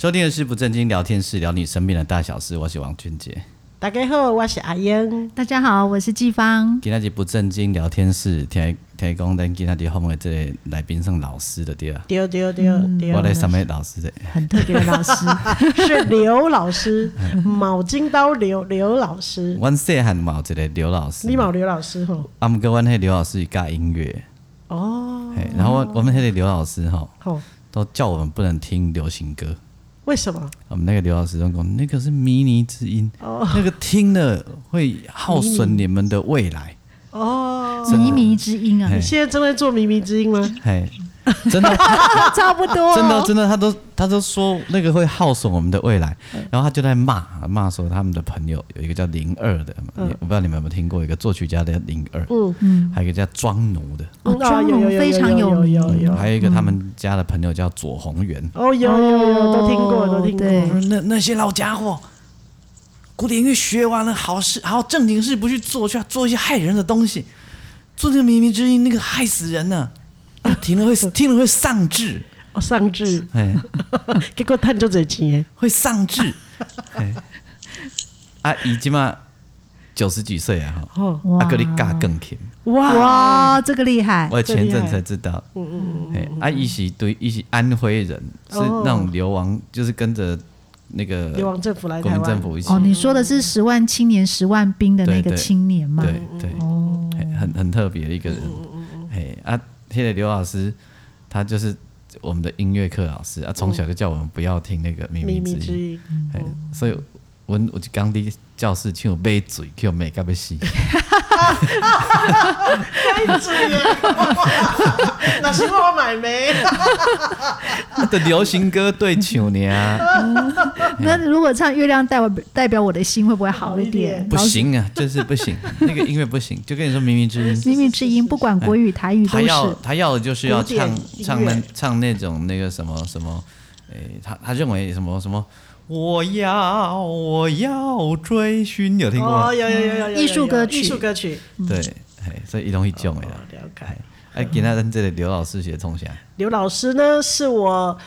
收听的是不正经聊天室，聊你身边的大小事。我是王俊杰。大家好，我是阿英。大家好，我是季芳。今天是不正经聊天室，听听讲，咱今天的后面这个来宾是老师的对啊？对对对对。我来上面老师的，很特别的老师，是刘老师，毛巾刀刘刘老师。阮细汉毛，这个刘老师。你冇刘老师吼？啊，毋过阮迄刘老师教音乐。哦。然后我们那个刘老师吼，都叫我们不能听流行歌。为什么？我们那个刘老师都讲，那个是靡靡之音，哦、那个听了会耗损你们的未来。哦，靡靡之音啊！你现在正在做靡靡之音吗？嘿。真的？差不多，真的真的，他都他都说那个会耗损我们的未来，然后他就在骂骂说他们的朋友有一个叫零二的，我不知道你们有没有听过一个作曲家的零二，嗯。嗯，还有一个叫庄奴的，哦庄奴非常有名，还有一个他们家的朋友叫左宏元，哦有有有都听过都听过，那那些老家伙，古典音乐学完了，好事好正经事不去做，去做一些害人的东西，做那个靡靡之音，那个害死人呢。啊、听了会听了会丧志，哦，丧志，哎，结果赚就这钱，会丧志，哎，啊，已经嘛九十几岁啊，哈，啊，哥你教更甜，哇。哇，这个厉害，我前阵才知道，嗯嗯嗯，啊，一起对，一起安徽人，是那种流亡，就是跟着那个流亡政府来台民，政府一起，哦，你说的是十万青年十万兵的那个青年吗？对对，哦，很很特别的一个人，哎啊。现在刘老师，他就是我们的音乐课老师啊，从小就叫我们不要听那个秘密之音，哎，所以我我就刚的教室请我闭嘴，叫我没干不死。闭嘴耶！那是我买没。的 流行歌对唱呢？那如果唱《月亮代表代表我的心》，会不会好一点？不行啊，就是不行，那个音乐不行。就跟你说，冥冥之音，冥冥之音，不管国语、台语都是。他要他要的就是要唱唱那唱那种那个什么什么，哎，他他认为什么什么。我要我要追寻，有听过吗？哦，有有有有艺术歌曲，艺术歌曲。对，哎所以一种一种的。了解。哎，给他跟这里刘老师学从小。刘老师呢，是我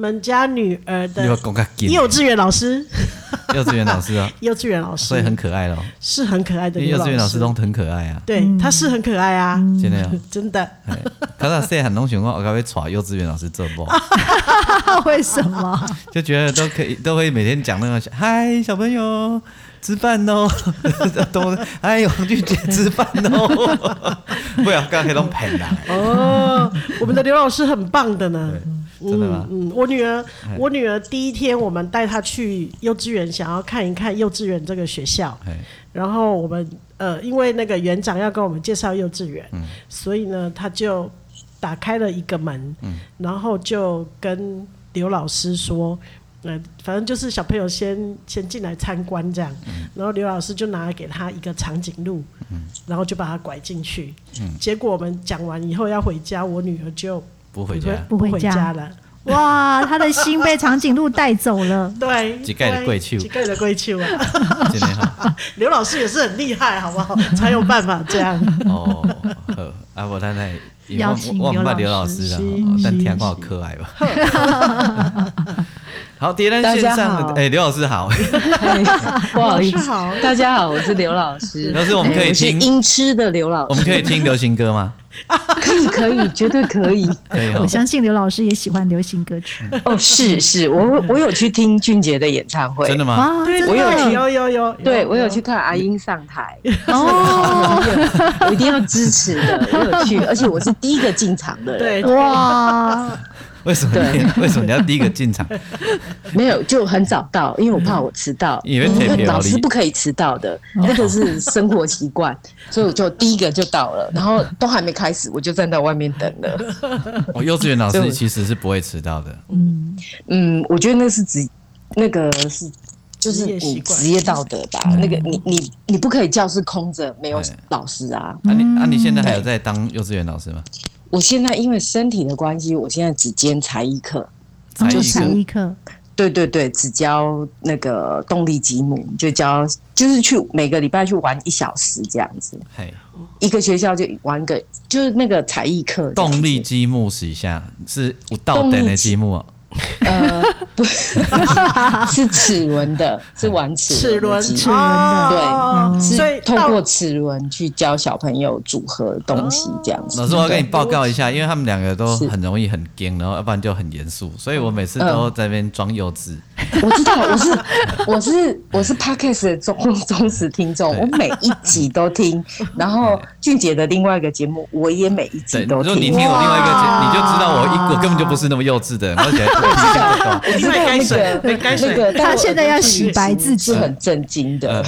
们家女儿的幼稚园老师。幼稚园老师啊，幼稚园老师，所以很可爱咯，是很可爱的。幼稚园老师都很可爱啊，对，他是很可爱啊，真的，真的。他说谁很懂喜欢我，该会传幼稚园老师做不？为什么？就觉得都可以，都会每天讲那个嗨小朋友吃饭喽，都哎王俊杰吃饭喽，不要刚才都骗了。哦，我们的刘老师很棒的呢。真的吗？嗯，我女儿，我女儿第一天我们带她去幼稚园，想要看一看幼稚园这个学校。然后我们呃，因为那个园长要跟我们介绍幼稚园，所以呢，他就打开了一个门，然后就跟刘老师说，呃，反正就是小朋友先先进来参观这样。然后刘老师就拿给他一个长颈鹿，然后就把他拐进去。结果我们讲完以后要回家，我女儿就。不回家，不回家了。哇，他的心被长颈鹿带走了。对，几盖的贵秋，几盖的贵秋啊！刘老师也是很厉害，好不好？才有办法这样。哦，好，啊，我太太邀请刘老师的，但天好可爱吧。好，第一线上的，哎，刘老师好，不好意思，大家好，我是刘老师。老师，我们可以听音痴的刘老师，我们可以听流行歌吗？可以，可以，绝对可以。我相信刘老师也喜欢流行歌曲。哦，是是，我我有去听俊杰的演唱会。真的吗？啊我有去，有有有。对，我有去看阿英上台。哦，我一定要支持的。我有去，而且我是第一个进场的人。对，哇，为什么？为什么你要第一个进场？没有，就很早到，因为我怕我迟到。因为老师不可以迟到的，那个是生活习惯，所以我就第一个就到了，然后都还没开始，我就站在外面等了。我 幼稚园老师其实是不会迟到的。嗯嗯，我觉得那是职，那个是就是你职业道德吧。那个你你你不可以教室空着没有老师啊。那你那你现在还有在当幼稚园老师吗？我现在因为身体的关系，我现在只兼才艺课，就才艺课。对对对，只教那个动力积木，就教就是去每个礼拜去玩一小时这样子。嘿，一个学校就玩个就是那个才艺课。动力积木是一下是有道等的积木。呃，不是，是齿轮的，是玩齿轮，齿轮的，对，所以透过齿轮去教小朋友组合东西这样子。老师，我要跟你报告一下，因为他们两个都很容易很僵，然后要不然就很严肃，所以我每次都在那边装幼稚。我知道，我是 我是我是 Podcast 的忠忠实听众，我每一集都听，然后俊杰的另外一个节目，我也每一集都听。如果你听我另外一个节目，你就知道我一我根本就不是那么幼稚的，而且。我知道，我知道。那个那个，他现在要洗白自己，是很震惊的。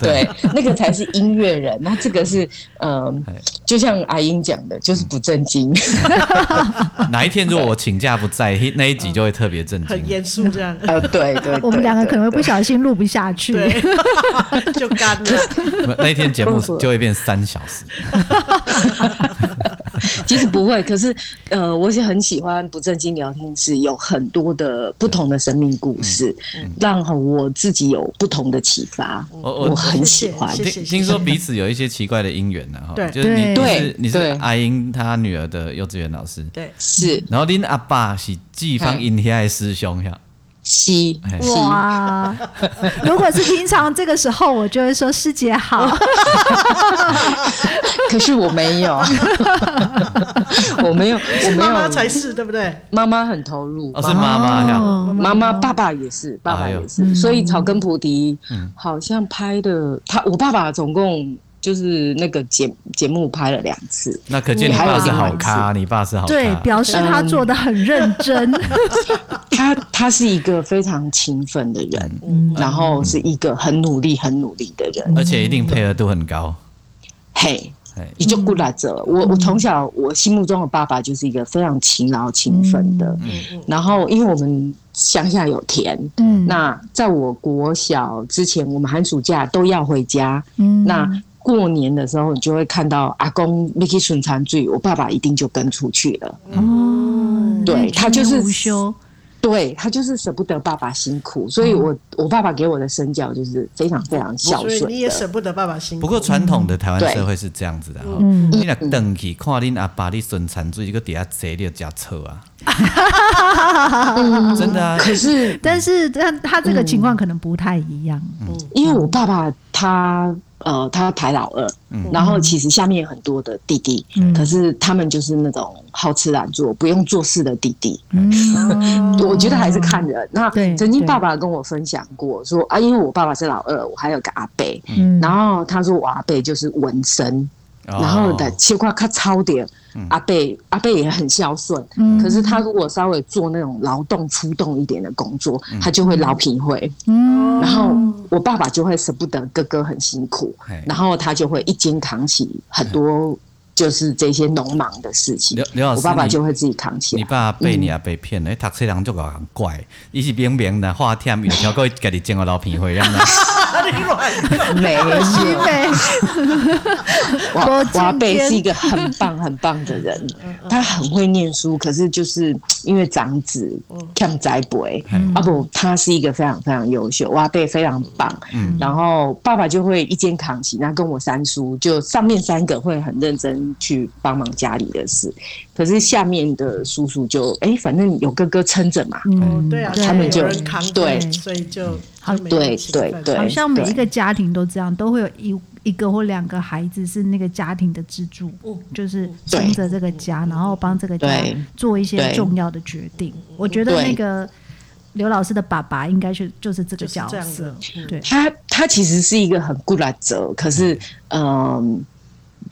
对，那个才是音乐人。那这个是，嗯，就像阿英讲的，就是不正经。哪一天如果我请假不在，那一集就会特别正经，很严肃这样。呃，对对，我们两个可能会不小心录不下去，就干了。那一天节目就会变三小时。其实不会，可是呃，我是很喜欢不正经聊天室，有很多的不同的生命故事，让我自己有不同的启发。我我很喜欢。听听说彼此有一些奇怪的姻缘呢，哈，就是你是你是阿英她女儿的幼稚园老师，对，是。然后林阿爸是季芳英天爱师兄呀。西哇！如果是平常这个时候，我就会说师姐好。可是 我没有，我没有，我没有。妈妈才是对不对？妈妈很投入，是妈妈呀。妈妈、爸爸也是，爸爸也是。所以草根菩提好像拍的，他我爸爸总共。就是那个节节目拍了两次，那可见你爸是好咖，你爸是好咖，对，表示他做的很认真。他他是一个非常勤奋的人，然后是一个很努力、很努力的人，而且一定配合度很高。嘿，你就过来者。我我从小我心目中的爸爸就是一个非常勤劳、勤奋的。嗯。然后因为我们乡下有田，嗯，那在我国小之前，我们寒暑假都要回家，嗯，那。过年的时候，你就会看到阿公 Mickey 顺餐醉，我爸爸一定就跟出去了。哦，对他就是，对他就是舍不得爸爸辛苦，所以我我爸爸给我的身教就是非常非常孝顺。你也舍不得爸爸辛苦。不过传统的台湾社会是这样子的哈，你若等去看恁阿爸你顺餐醉，一个底下坐你就加臭啊。真的啊，可是但是他他这个情况可能不太一样，嗯因为我爸爸他。呃，他排老二，然后其实下面有很多的弟弟，可是他们就是那种好吃懒做、不用做事的弟弟。我觉得还是看人。那曾经爸爸跟我分享过，说啊，因为我爸爸是老二，我还有个阿伯，然后他说我阿伯就是纹身。然后的切块卡超点，阿贝阿贝也很孝顺，可是他如果稍微做那种劳动出动一点的工作，他就会老皮灰。然后我爸爸就会舍不得哥哥很辛苦，然后他就会一肩扛起很多就是这些农忙的事情。我爸爸就会自己扛起来。你爸被你阿伯骗了，读册人就搞很怪，伊是明明的话天有条个家己种个老皮会，让他。没西北，我我阿伯是一个很棒很棒的人，他很会念书，可是就是因为长子看栽培，啊不，他是一个非常非常优秀，我阿伯非常棒，然后爸爸就会一肩扛起，那跟我三叔就上面三个会很认真去帮忙家里的事，可是下面的叔叔就哎，反正有哥哥撑着嘛，嗯，对啊，他们就对，所以就。对对对，好像每一个家庭都这样，都会有一一个或两个孩子是那个家庭的支柱，就是撑着这个家，然后帮这个家做一些重要的决定。我觉得那个刘老师的爸爸应该是就是这个角色。对，他他其实是一个很固执，可是嗯。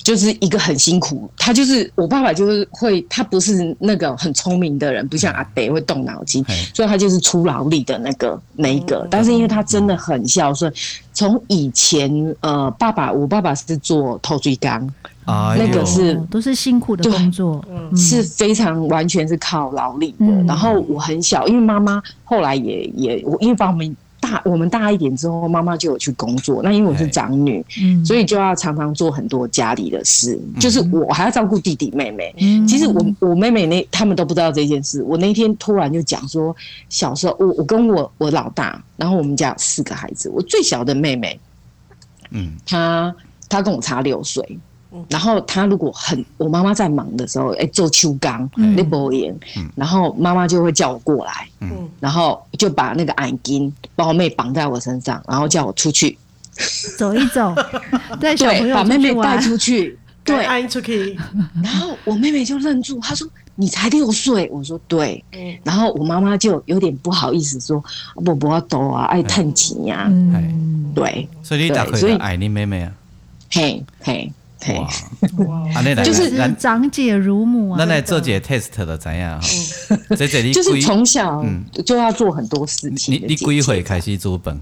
就是一个很辛苦，他就是我爸爸，就是会，他不是那个很聪明的人，不像阿北会动脑筋，所以他就是出劳力的那个那一个。但是因为他真的很孝顺，从以前呃，爸爸我爸爸是做透水工，那个是都是辛苦的工作，是非常完全是靠劳力的。然后我很小，因为妈妈后来也也我因为把我们。大我们大一点之后，妈妈就有去工作。那因为我是长女，嗯，所以就要常常做很多家里的事，嗯、就是我还要照顾弟弟妹妹。嗯、其实我我妹妹那他们都不知道这件事。我那天突然就讲说，小时候我我跟我我老大，然后我们家有四个孩子，我最小的妹妹，嗯，她她跟我差六岁。然后他如果很，我妈妈在忙的时候，哎，做秋刚那波盐，然后妈妈就会叫我过来，嗯，然后就把那个眼巾把我妹绑在我身上，然后叫我出去走一走，带小朋友把妹妹带出去，对，出去。然后我妹妹就愣住，她说：“你才六岁。”我说：“对。”然后我妈妈就有点不好意思说：“不不要抖啊，爱叹气呀。”嗯，对。所以你打可以爱你妹妹啊？嘿，嘿。哇，就是长姐如母啊！那来做姐 test 的怎样？这这里就是从小就要做很多事情。你你几岁开始做本？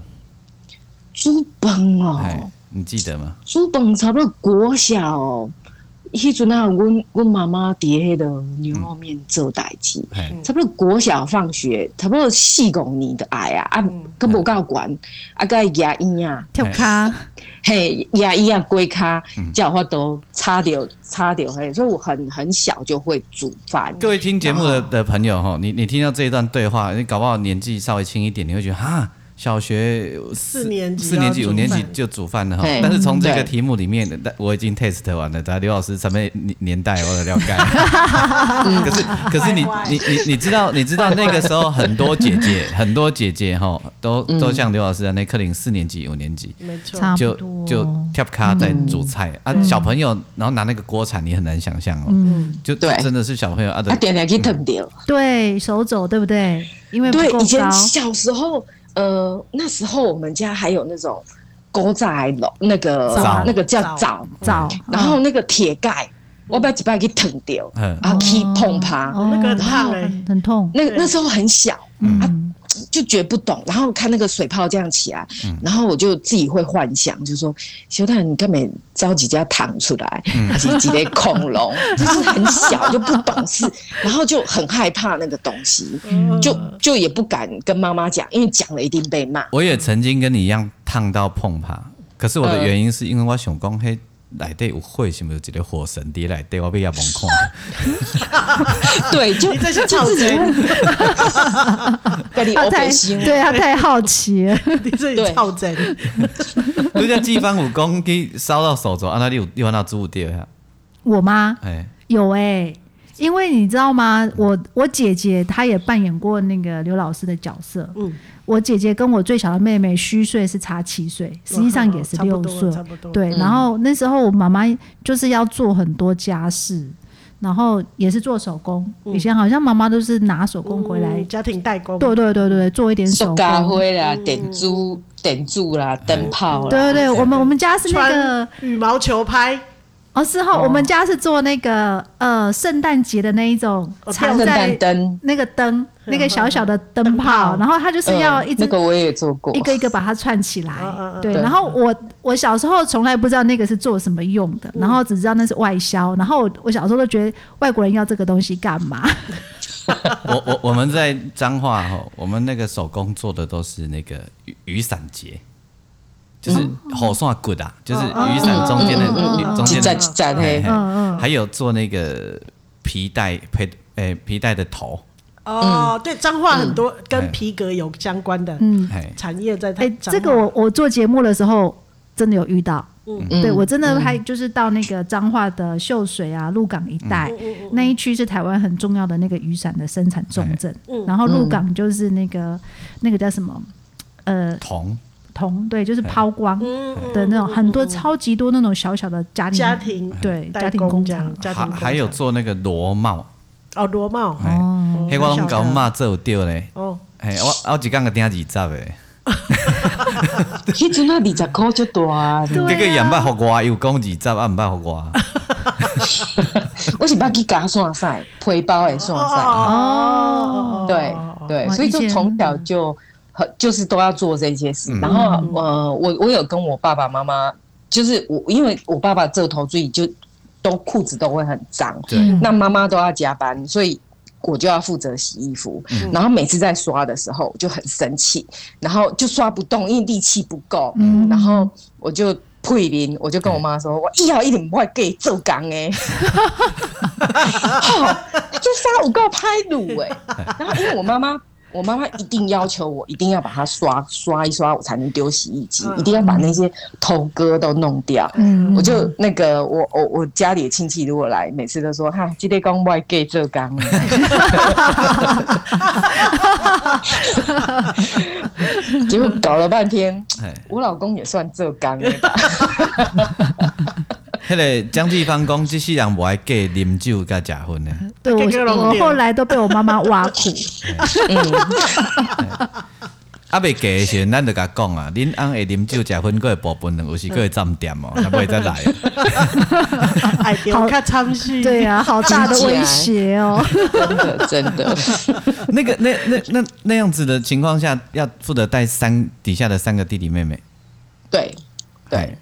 做本哦，你记得吗？做本差不多国小，迄阵啊，我我妈妈在迄个牛肉面做代志，差不多国小放学，差不多四五年的爱啊，啊，佮无够管，啊，佮牙医啊，跳卡。嘿，牙医啊，龟咖，叫我都擦掉擦掉嘿，所以我很很小就会煮饭。各位听节目的的朋友哈，你你听到这一段对话，你搞不好年纪稍微轻一点，你会觉得哈。小学四年级、四年级、五年级就煮饭了哈，但是从这个题目里面，我已经 test 完了。咱刘老师什么年年代我的了解。可是可是你你你你知道你知道那个时候很多姐姐很多姐姐哈都都像刘老师那克林四年级五年级，没错，就就 tap 卡在煮菜啊，小朋友然后拿那个锅铲，你很难想象哦，就对，真的是小朋友啊，点点去烫掉，对手肘对不对？因为对以前小时候。呃，那时候我们家还有那种锅仔笼，那个那个叫灶灶，然后那个铁盖，我把几把给腾掉，啊，去碰它，那个很烫，很痛。那那时候很小，啊，就觉得不懂，然后看那个水泡这样起来，然后我就自己会幻想，就说小太你根本着急就要烫出来，还是几类恐龙，就是很小就不懂事，然后就很害怕那个东西，就就也不敢跟妈妈讲，因为讲了一定被骂。我也曾经跟你一样烫到碰怕，可是我的原因是因为我想讲嘿。内底有火，是不是一个火神伫内底？我比较懵看。对，就就是自己。他太对他太好奇了，你自己超真。人家季芳武功去烧到手肘，啊，那你有你有那煮掉呀？我吗？哎，有哎。因为你知道吗？我我姐姐她也扮演过那个刘老师的角色。嗯，我姐姐跟我最小的妹妹虚岁是差七岁，实际上也是六岁。差不多。对，然后那时候我妈妈就是要做很多家事，然后也是做手工。以前好像妈妈都是拿手工回来，家庭代工。对对对对，做一点手工。咖啡啦，点珠点珠啦，灯泡。对对对，我们我们家是那个羽毛球拍。哦，是哈，我们家是做那个呃圣诞节的那一种藏在那个灯，那个小小的灯泡，然后它就是要一直那个我也做过，一个一个把它串起来，对。然后我我小时候从来不知道那个是做什么用的，然后只知道那是外销，然后我小时候都觉得外国人要这个东西干嘛？我我我们在彰化哈，我们那个手工做的都是那个雨雨伞节。就是好算 good 啊，就是雨伞中间的中间的，还有做那个皮带配诶皮带的头。哦，对，彰化很多跟皮革有相关的产业在。哎，这个我我做节目的时候真的有遇到。嗯，对我真的还就是到那个彰化的秀水啊、鹿港一带那一区是台湾很重要的那个雨伞的生产重镇。然后鹿港就是那个那个叫什么？呃铜。铜对，就是抛光的那种，很多超级多那种小小的家庭家庭对家庭工厂，还还有做那个螺帽。哦，螺帽。哦，嘿，我拢搞嘛做掉嘞。哦，嘿，我我一工个顶二十诶，迄阵啊二十块就大啊，这个也捌互我，又讲二十啊，毋捌互我。我是把去夹算赛，背包也算赛。哦，对对，所以就从小就很就是都要做这些事。然后呃，我我有跟我爸爸妈妈，就是我因为我爸爸这头最就都裤子都会很脏，对，那妈妈都要加班，所以。我就要负责洗衣服，嗯、然后每次在刷的时候我就很生气，然后就刷不动，因为力气不够。嗯、然后我就退零，我就跟我妈说：“嗯、我以后一定不会给做工诶。”就刷五个拍卤诶，然后因为我妈妈。我妈妈一定要求我一定要把它刷刷一刷，我才能丢洗衣机，一定要把那些头哥都弄掉。嗯，我就那个我我我家里的亲戚如果来，每次都说哈，今天刚外给这缸，结果搞了半天，我老公也算浙江的吧。那个江继芳讲，这世人不爱给啉酒跟结婚的。对，我我后来都被我妈妈挖苦。啊，未嫁的时候，咱就甲讲啊，恁翁会啉酒结婚，阁会包歕两，有时阁会占点哦，他不会再来。好看参戏，对呀，好大的威胁哦，真的真的。那个那那那那样子的情况下，要负责带三底下的三个弟弟妹妹。对对。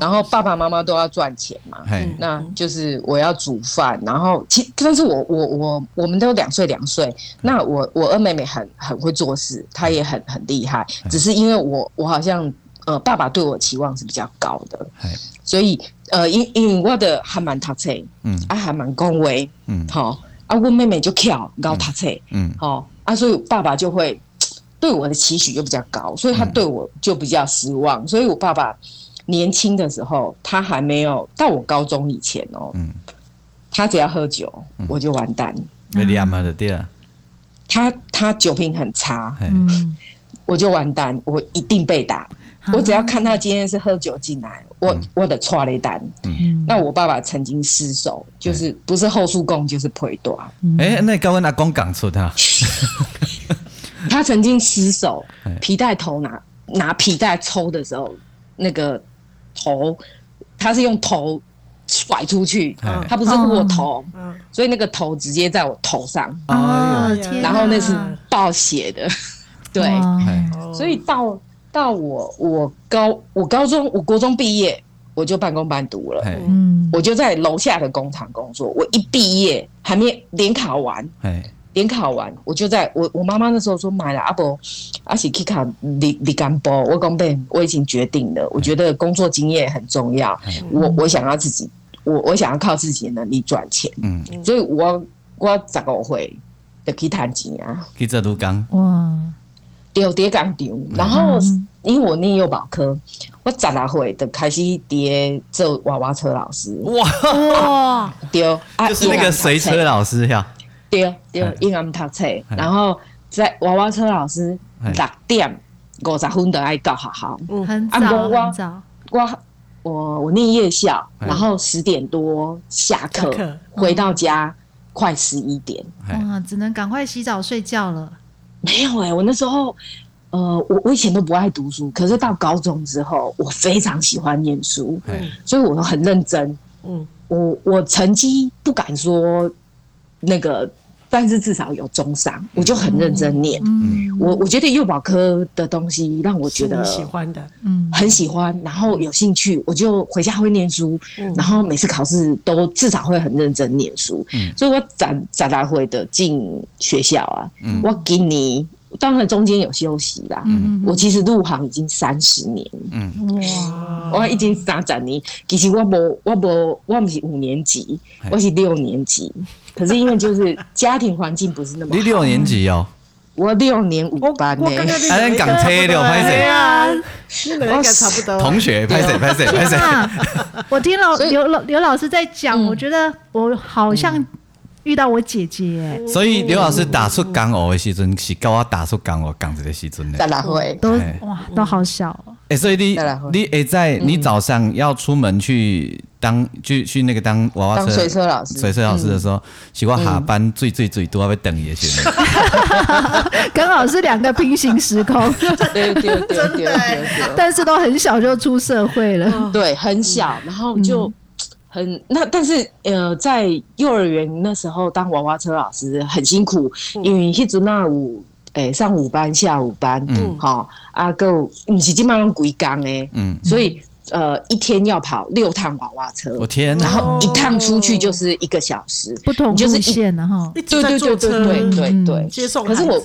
然后爸爸妈妈都要赚钱嘛，那就是我要煮饭，然后其但是我我我我们都两岁两岁，那我我二妹妹很很会做事，她也很很厉害，只是因为我我好像呃爸爸对我期望是比较高的，所以呃因因为我的还蛮读册，嗯。啊还蛮恭维，嗯。好啊我妹妹就跳高读册，嗯好啊所以爸爸就会 对我的期许就比较高，所以他对我就比较失望，所以我爸爸。年轻的时候，他还没有到我高中以前哦。嗯。他只要喝酒，我就完蛋。没脸嘛的对啊。他他酒品很差，嗯，我就完蛋，我一定被打。我只要看他今天是喝酒进来，我我的剉咧等。嗯。那我爸爸曾经失手，就是不是后束供就是腿断。哎，那高温阿公讲出他。他曾经失手，皮带头拿拿皮带抽的时候，那个。头，他是用头甩出去，他不是握头，所以那个头直接在我头上，然后那是爆血的，对，所以到到我我高我高中我国中毕业，我就半工半读了，我就在楼下的工厂工作，我一毕业还没联考完，联考完，我就在我我妈妈那时候说买了阿伯阿喜 K 卡李李干波，我讲被，我已经决定了，我觉得工作经验很重要，我我想要自己，我我想要靠自己的能力赚钱，嗯，所以我我十五岁就去赚钱啊，去做独工。哇，丢叠工厂，然后因为我念幼保科，我十六岁就开始叠做娃娃车老师，哇哇，丢就是那个随车老师呀。对对，英文读册，然后在娃娃车老师六点五十分都爱到学校，嗯，很早很早。我我我念夜校，然后十点多下课，回到家快十一点，哇，只能赶快洗澡睡觉了。没有哎，我那时候，呃，我我以前都不爱读书，可是到高中之后，我非常喜欢念书，所以我都很认真。嗯，我我成绩不敢说。那个，但是至少有中上，我就很认真念。嗯，我我觉得幼保科的东西让我觉得喜欢的，嗯，很喜欢，然后有兴趣，我就回家会念书，然后每次考试都至少会很认真念书。嗯，所以我长长大会的进学校啊，我给你。当然中间有休息啦。嗯，我其实入行已经三十年。嗯，哇，我已经三十年。其实我无，我无，我不是五年级，我是六年级。可是因为就是家庭环境不是那么好。你六年级哦？我六年五班呢。还能港车六拍谁？对啊，你们应该差不多。同学拍谁？拍谁？拍谁？我听了刘老刘老师在讲，我觉得我好像。遇到我姐姐，所以刘老师打出港偶的时阵，是跟我打出港偶港子的时阵呢。在哪会？都哇，都好小。哎，所以你你哎，在你早上要出门去当去去那个当娃娃车随车老师，随车老师的时候，喜欢下班最最最多要等你的时候。刚好是两个平行时空，对对对对对，但是都很小就出社会了，对，很小，然后就。很那，但是呃，在幼儿园那时候当娃娃车老师很辛苦，嗯、因为一直那午诶上午班下午班，嗯，好啊够你是基本上归岗诶，嗯，所以呃一天要跑六趟娃娃车，我天，然后一趟出去就是一个小时，不同路线然后对对对对对对对，接送。可是我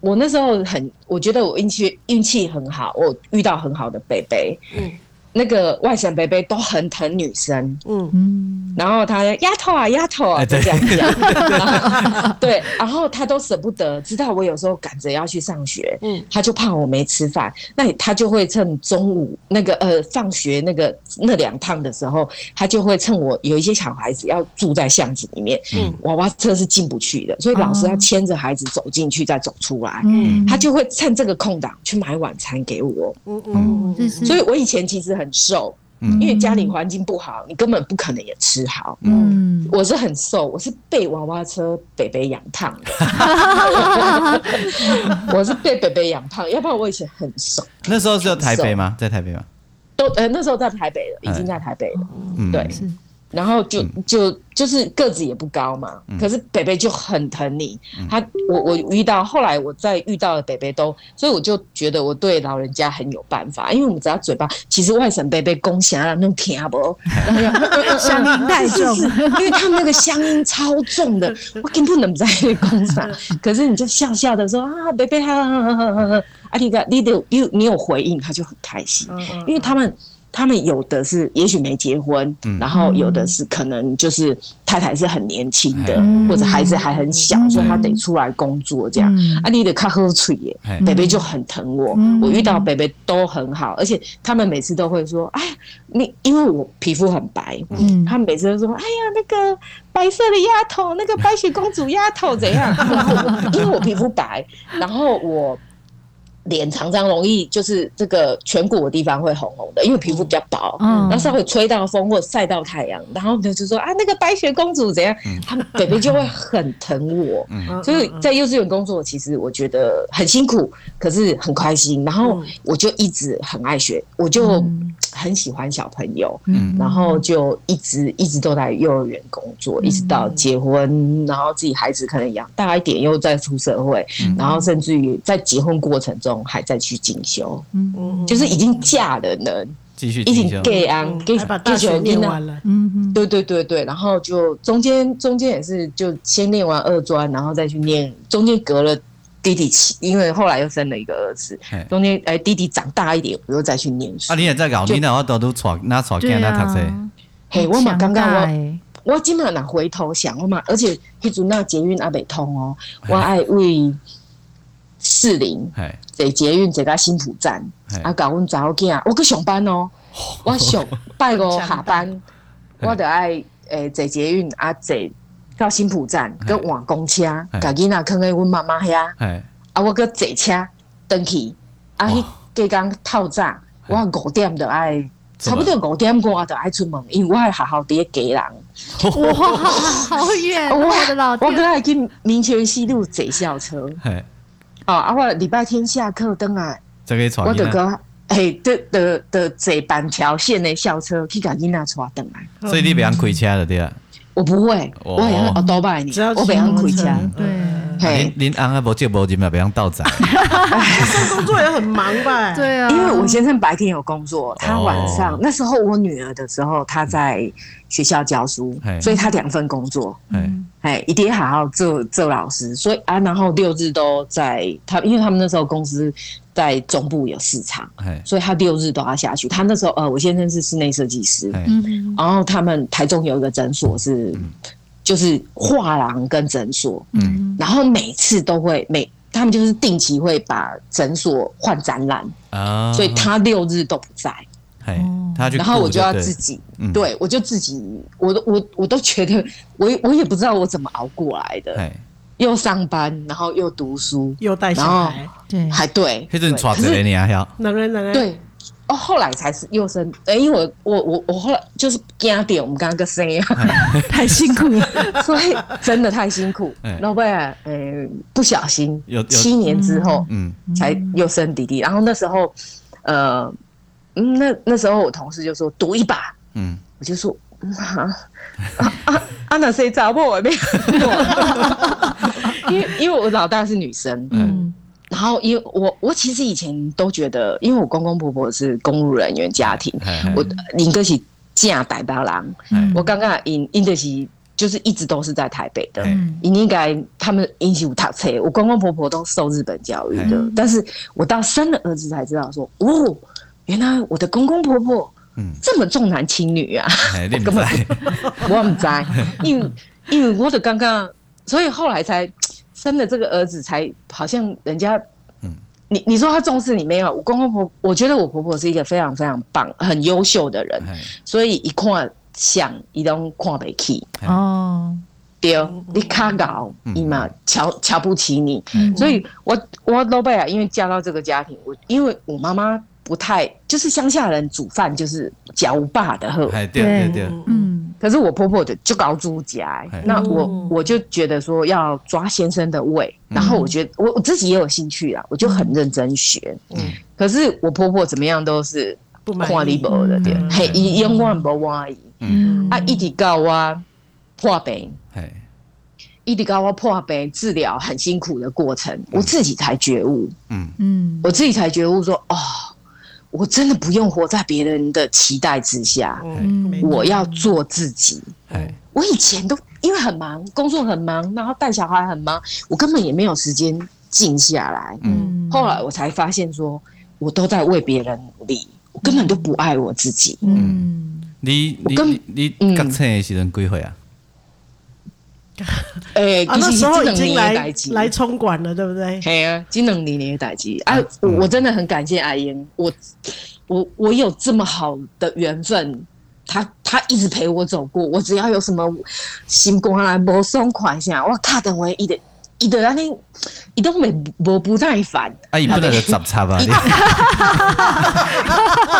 我那时候很，我觉得我运气运气很好，我遇到很好的伯伯，嗯。那个外省伯伯都很疼女生，嗯。嗯，然后他丫头啊丫头啊，就这样讲，对，然后他都舍不得，知道我有时候赶着要去上学，嗯，他就怕我没吃饭，那他就会趁中午那个呃放学那个那两趟的时候，他就会趁我有一些小孩子要住在巷子里面，嗯，娃娃车是进不去的，所以老师要牵着孩子走进去再走出来，嗯，他就会趁这个空档去买晚餐给我，嗯嗯，所以我以前其实很。瘦，因为家里环境不好，你根本不可能也吃好。嗯，我是很瘦，我是被娃娃车北北养胖的。我是被北北养胖，要不然我以前很瘦。那时候是在台北吗？在台北吗？都呃，那时候在台北了，已经在台北了。嗯，对。然后就就就是个子也不高嘛，可是北北就很疼你。他我我遇到后来我再遇到的北北都，所以我就觉得我对老人家很有办法，因为我们只要嘴巴，其实外省北北公侠那种听不，然后要乡音太重，因为他们那个乡音超重的，我根本不能在那公上。可是你就笑笑的说啊，北北哈，啊你个你有你你有回应，他就很开心，因为他们。他们有的是也许没结婚，嗯、然后有的是可能就是太太是很年轻的，嗯、或者孩子还很小，嗯、所以他得出来工作这样。嗯、啊，你得看喝水耶，北北、嗯、就很疼我。嗯、我遇到北北都很好，而且他们每次都会说：“哎，你因为我皮肤很白，嗯，他们每次都说：‘哎呀，那个白色的丫头，那个白雪公主丫头怎样？’ 因为我皮肤白，然后我。”脸常常容易就是这个颧骨的地方会红红的，因为皮肤比较薄，嗯，然后稍微吹到风或晒到太阳，然后就就说啊，那个白雪公主怎样，他们北北就会很疼我，嗯，所以在幼稚园工作，其实我觉得很辛苦，可是很开心，然后我就一直很爱学，我就很喜欢小朋友，嗯，然后就一直一直都在幼儿园工作，一直到结婚，然后自己孩子可能养大一点，又再出社会，然后甚至于在结婚过程中。还在去进修，嗯。嗯，就是已经嫁的人继续进修，给啊，给把大学念完了，嗯嗯，对对对对，然后就中间中间也是就先念完二专，然后再去念，中间隔了弟弟七，因为后来又生了一个儿子，中间哎弟弟长大一点，我又再去念书。啊，你也在搞，你那我都都传那传给那读书，嘿，我嘛刚刚我我今嘛那回头想，我嘛而且迄阵那捷运阿北通哦，我爱为。士林，坐捷运坐到新浦站，啊，搞阮查某囝，我去上班哦，我上拜五 下班，我得爱诶坐捷运啊，坐到新浦站，搁换公车，家囡仔囥喺阮妈妈遐，啊，我搁坐车登去，啊，迄隔工透早，我五点得爱，差不多五点过就爱出门，因为我还好好伫个家人，哇，好远，我的老天，我搁爱去民权西路坐校车。哦，啊，我礼拜天下课登来，我的个嘿，的的的坐板桥线的校车去甲囡仔带等来，所以你不用开车的对啊？我不会，我也很多拜你，我不用开车，对，嘿，恁恁阿伯接无钱嘛，不用倒载，工作也很忙吧？对啊，因为我先生白天有工作，他晚上那时候我女儿的时候，他在学校教书，所以他两份工作，嗯。哎，一定好好做做老师，所以啊，然后六日都在他，因为他们那时候公司在中部有市场，所以他六日都要下去。他那时候呃，我先生是室内设计师，嗯，然后他们台中有一个诊所是，嗯、就是画廊跟诊所，嗯，然后每次都会每他们就是定期会把诊所换展览。啊，所以他六日都不在。然后我就要自己，对我就自己，我都我我都觉得，我我也不知道我怎么熬过来的，又上班，然后又读书，又带小孩，对，还对，可是你啊，能人能人，对，哦，后来才是又生，哎，因为我我我我后来就是惊点，我们刚刚个生呀，太辛苦了，所以真的太辛苦，然后不然，呃，不小心，七年之后，嗯，才又生弟弟，然后那时候，呃。嗯，那那时候我同事就说赌一把，嗯，我就说啊啊啊！那谁砸破我没有？因为因为我老大是女生，嗯，然后因为我我其实以前都觉得，因为我公公婆婆是公务人员家庭，我应该是嫁台北人，我刚刚因因的是就是一直都是在台北的，应应该他们应是有读册，我公公婆婆都受日本教育的，但是我到生了儿子才知道说，哦，原来我的公公婆婆。这么重男轻女啊！根本 我不知 道，因为因为我的刚刚，所以后来才生了这个儿子，才好像人家，你你说他重视你没有？我公公婆，我觉得我婆婆是一个非常非常棒、很优秀的人，所以一看想一种看不起哦，对，你卡高，你嘛瞧瞧不起你，所以我我老贝啊，因为嫁到这个家庭，我因为我妈妈。不太就是乡下人煮饭就是嚼爸的喝，对对对，嗯。可是我婆婆的就搞猪家，那我我就觉得说要抓先生的胃，然后我觉得我我自己也有兴趣啊，我就很认真学。嗯。可是我婆婆怎么样都是不满意的，对，嘿，一永远不满意。嗯。啊，一直告我破病，一直告我破病治疗很辛苦的过程，我自己才觉悟。嗯嗯。我自己才觉悟说哦。我真的不用活在别人的期待之下，嗯、我要做自己。嗯、我以前都因为很忙，工作很忙，然后带小孩很忙，我根本也没有时间静下来。嗯、后来我才发现说，我都在为别人努力，我根本都不爱我自己。嗯，你你你你刚才的时阵几岁啊？哎，那时候已经来来冲管了，对不对？嘿啊，今两年的代志啊，我真的很感谢阿英，我我我有这么好的缘分，他他一直陪我走过，我只要有什么心肝来无爽快下，我卡等我一的。伊的安尼，伊都没无不耐烦。阿姨不能杂插吧？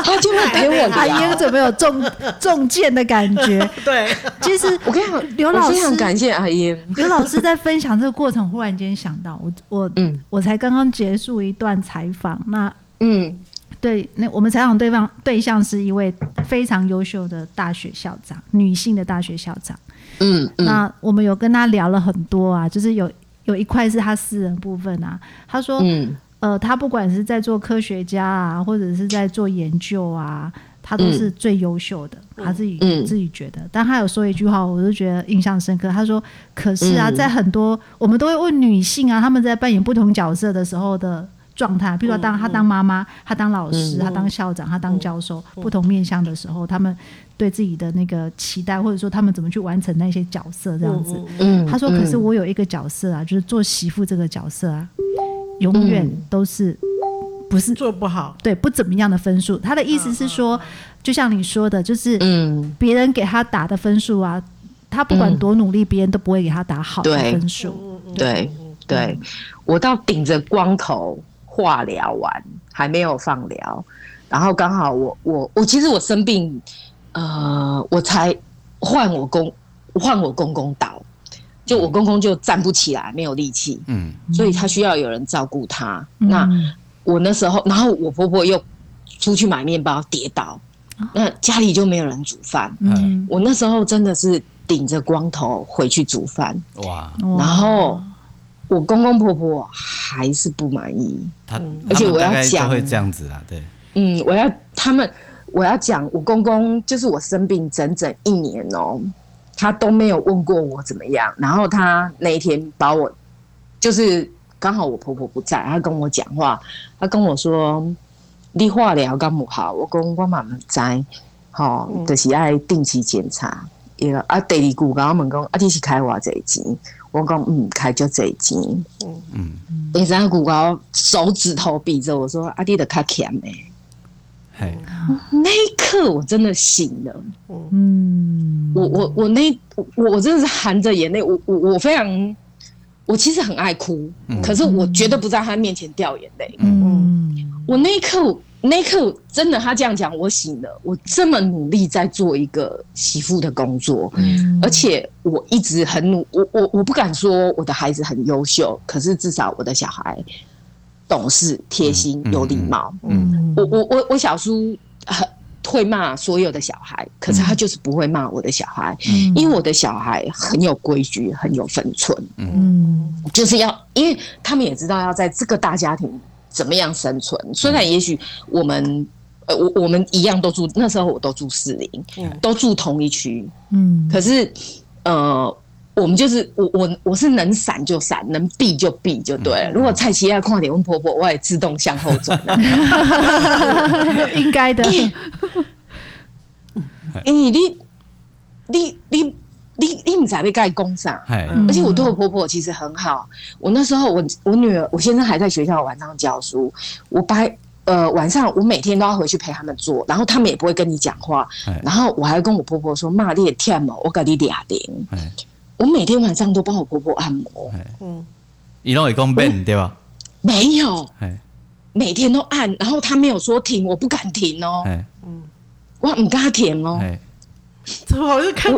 他就会陪我。阿英怎么有中中箭的感觉？对，其实我跟你讲，刘老师非常感谢阿英。刘老师在分享这个过程，忽然间想到，我我嗯，我才刚刚结束一段采访，那嗯，对，那我们采访对方对象是一位非常优秀的大学校长，女性的大学校长。嗯，那我们有跟他聊了很多啊，就是有。有一块是他私人部分啊，他说，嗯、呃，他不管是在做科学家啊，或者是在做研究啊，他都是最优秀的，嗯、他自己、嗯、自己觉得。但他有说一句话，我就觉得印象深刻。他说：“可是啊，嗯、在很多我们都会问女性啊，他们在扮演不同角色的时候的状态，比如说当他当妈妈，他当老师，他当校长，他当教授，不同面向的时候，他们。”对自己的那个期待，或者说他们怎么去完成那些角色，这样子。嗯，他说：“可是我有一个角色啊，就是做媳妇这个角色啊，永远都是不是做不好，对，不怎么样的分数。”他的意思是说，就像你说的，就是嗯，别人给他打的分数啊，他不管多努力，别人都不会给他打好的分数。对对，我到顶着光头化疗完，还没有放疗，然后刚好我我我其实我生病。呃，我才换我公换我公公倒，就我公公就站不起来，没有力气，嗯，所以他需要有人照顾他。嗯、那我那时候，然后我婆婆又出去买面包跌倒，那家里就没有人煮饭。嗯，我那时候真的是顶着光头回去煮饭。哇！然后我公公婆婆还是不满意。他，而且我要讲会这样子啊，对，嗯，我要他们。我要讲，我公公就是我生病整整一年哦，他都没有问过我怎么样。然后他那一天把我，就是刚好我婆婆不在，他跟我讲话，他跟我说：“你化疗干不好。”我公公妈妈在，好，就是爱定期检查。一个啊，第二句跟我问讲，啊，你是开偌济钱？我讲嗯，开就这钱。嗯嗯，第三句我手指头比着我说：“啊，你得卡欠诶。”那一刻我真的醒了。嗯，我我我那我我真的是含着眼泪，我我我非常，我其实很爱哭，嗯、可是我绝对不在他面前掉眼泪。嗯，我那一刻那一刻真的，他这样讲，我醒了。我这么努力在做一个媳妇的工作，嗯、而且我一直很努，我我我不敢说我的孩子很优秀，可是至少我的小孩。懂事、贴心、有礼貌。嗯，我我我我小叔很会骂所有的小孩，可是他就是不会骂我的小孩，嗯、因为我的小孩很有规矩，很有分寸。嗯，就是要，因为他们也知道要在这个大家庭怎么样生存。虽然也许我们，呃，我我们一样都住，那时候我都住四零，都住同一区。嗯，可是，呃。我们就是我我我是能闪就闪，能避就避就对了。如果蔡奇要快点问婆婆，我也自动向后转。应该的。哎，你你你你你你唔知被盖公上，而且我对我婆婆其实很好。我那时候我我女儿，我先生还在学校晚上教书，我白呃晚上我每天都要回去陪他们做，然后他们也不会跟你讲话。然后我还跟我婆婆说：“妈，你也忝哦，我给你俩点。”我每天晚上都帮我婆婆按摩，嗯，你拢会讲变对吧？没有，每天都按，然后他没有说停，我不敢停哦，嗯，我唔敢停哦，怎么好像看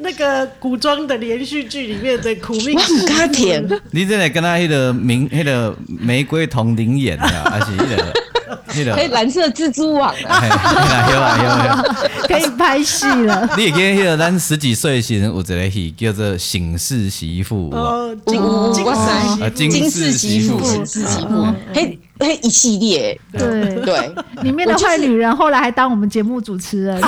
那个古装的连续剧里面的苦命，我唔敢停。你真的跟他迄个名迄个玫瑰瞳铃眼啊，还是那个？可以蓝色蜘蛛网啊，有啊有啊有，可以拍戏了。你也记得，那咱十几岁时有一个戏叫做《醒世媳妇》哦，金金金氏媳妇，金氏媳妇，嘿嘿一系列，对对，里面的坏女人后来还当我们节目主持人。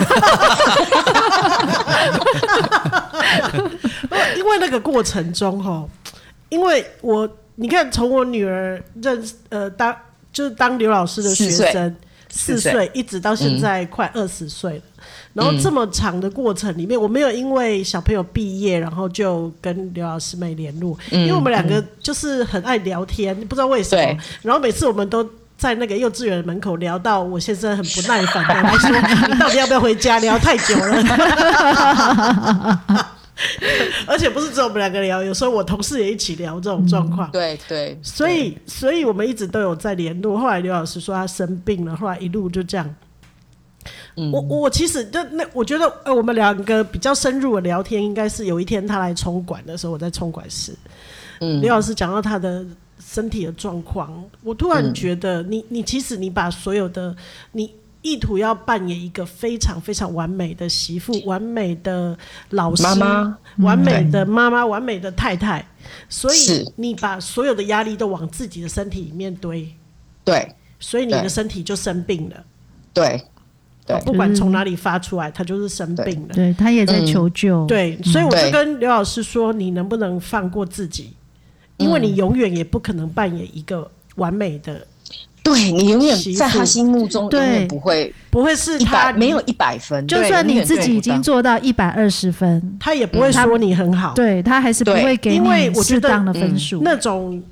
因为那个过程中哈，因为我你看，从我女儿认识呃当。就是当刘老师的学生，四岁一直到现在快二十岁了。然后这么长的过程里面，我没有因为小朋友毕业，然后就跟刘老师没联络，因为我们两个就是很爱聊天，不知道为什么。然后每次我们都在那个幼稚园门口聊到我先生很不耐烦的来说：“你到底要不要回家？聊太久了。” 而且不是只有我们两个聊，有时候我同事也一起聊这种状况。对对，所以所以我们一直都有在联络。后来刘老师说他生病了，后来一路就这样。嗯、我我其实就那我觉得，呃，我们两个比较深入的聊天，应该是有一天他来冲管的时候，我在冲管室。嗯，刘老师讲到他的身体的状况，我突然觉得你，你你其实你把所有的你。意图要扮演一个非常非常完美的媳妇、完美的老师、妈妈、完美的妈妈、完美的太太，所以你把所有的压力都往自己的身体里面堆，对，所以你的身体就生病了，对，对，不管从哪里发出来，他就是生病了，对，他也在求救，对，所以我就跟刘老师说，你能不能放过自己？因为你永远也不可能扮演一个完美的。对，你永远在他心目中永远不会不会是他没有一百分，就算你自己已经做到一百二十分，他也不会说你很好。对，他还是不会给你适当的分数。那种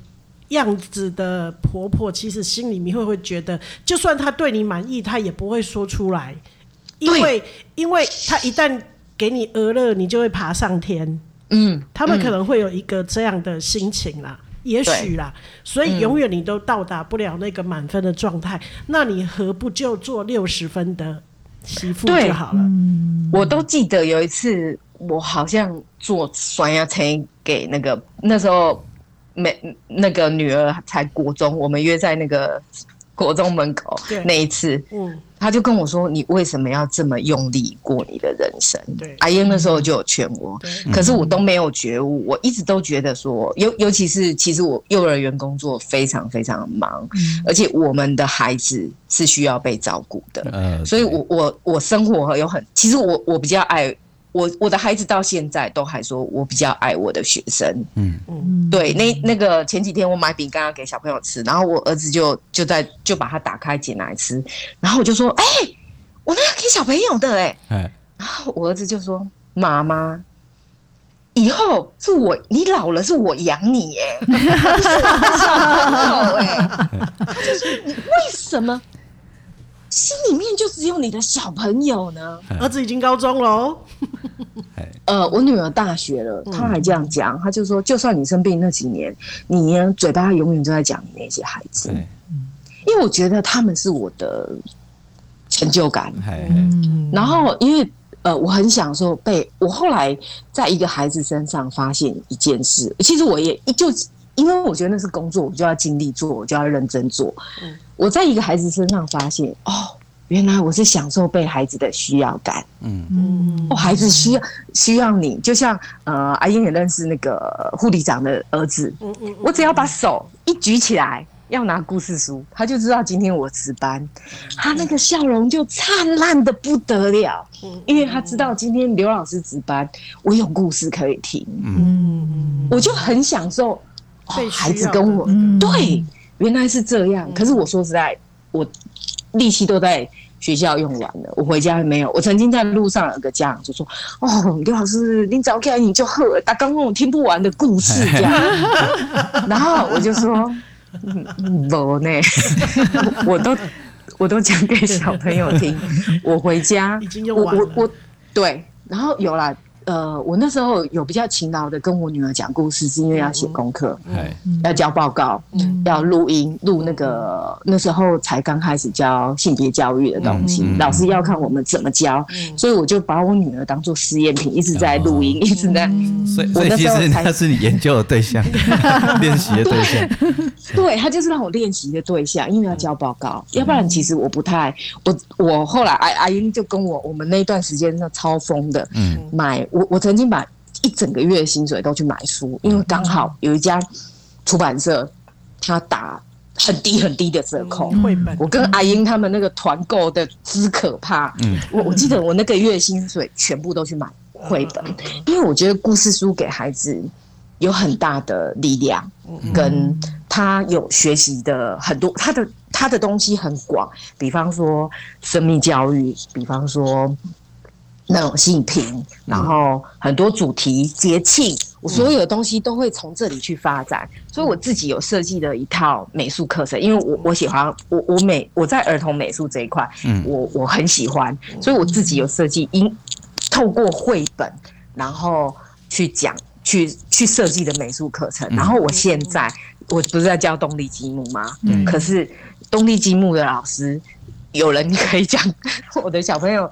样子的婆婆，其实心里面会会觉得，就算她对你满意，她也不会说出来，因为因为他一旦给你鹅乐，你就会爬上天。嗯，他们可能会有一个这样的心情啦。也许啦，所以永远你都到达不了那个满分的状态，嗯，那你何不就做六十分的媳妇就好了？我都记得有一次，我好像做酸压车给那个那时候没那个女儿才国中，我们约在那个国中门口那一次，嗯。他就跟我说：“你为什么要这么用力过你的人生？”对，阿英那时候就有劝我，可是我都没有觉悟。我一直都觉得说，尤尤其是其实我幼儿园工作非常非常忙，嗯、而且我们的孩子是需要被照顾的，嗯、所以我我我生活有很，其实我我比较爱。我我的孩子到现在都还说我比较爱我的学生，嗯。嗯，对，那那个前几天我买饼干要给小朋友吃，然后我儿子就就在就把它打开捡来吃，然后我就说，哎、欸，我那要给小朋友的、欸，哎，然后我儿子就说，妈妈，以后是我你老了是我养你、欸，哎，小朋友、欸，哎，就是你为什么？心里面就只有你的小朋友呢？儿子已经高中了，呃，我女儿大学了，她还这样讲，她就说，就算你生病那几年，你嘴巴永远都在讲你那些孩子，因为我觉得他们是我的成就感。然后，因为呃，我很享受被我后来在一个孩子身上发现一件事，其实我也就因为我觉得那是工作，我就要尽力做，我就要认真做。我在一个孩子身上发现，哦，原来我是享受被孩子的需要感。嗯嗯，哦，孩子需要需要你，就像呃，阿英也认识那个护理长的儿子。嗯嗯，我只要把手一举起来，要拿故事书，他就知道今天我值班，他那个笑容就灿烂的不得了。嗯，因为他知道今天刘老师值班，我有故事可以听。嗯，我就很享受。哦，孩子跟我对，原来是这样。可是我说实在，我。力气都在学校用完了，我回家没有。我曾经在路上有个家长就说：“哦，刘老师，你早起来你就喝，打刚刚我听不完的故事这样。”然后我就说：“不呢，我都我都讲给小朋友听。我回家，我我我对，然后有了。”呃，我那时候有比较勤劳的跟我女儿讲故事，是因为要写功课，嗯、要交报告，嗯、要录音，录那个那时候才刚开始教性别教育的东西，嗯、老师要看我们怎么教，嗯、所以我就把我女儿当做试验品，一直在录音，哦、一直在。所以，所以其实那是你研究的对象，练习的对象。对，他就是让我练习的对象，因为要交报告，要不然其实我不太，我我后来阿阿英就跟我，我们那段时间那超疯的，嗯，买。我我曾经把一整个月的薪水都去买书，因为刚好有一家出版社，他打很低很低的折扣。绘本，我跟阿英他们那个团购的之可怕。嗯，我我记得我那个月薪水全部都去买绘本，因为我觉得故事书给孩子有很大的力量，跟他有学习的很多，他的他的东西很广，比方说生命教育，比方说。那种性平，然后很多主题节庆，我所有的东西都会从这里去发展。所以我自己有设计的一套美术课程，因为我我喜欢我我美我在儿童美术这一块，嗯，我我很喜欢，所以我自己有设计，因透过绘本，然后去讲去去设计的美术课程。然后我现在我不是在教动力积木吗？嗯，可是动力积木的老师有人可以讲我的小朋友。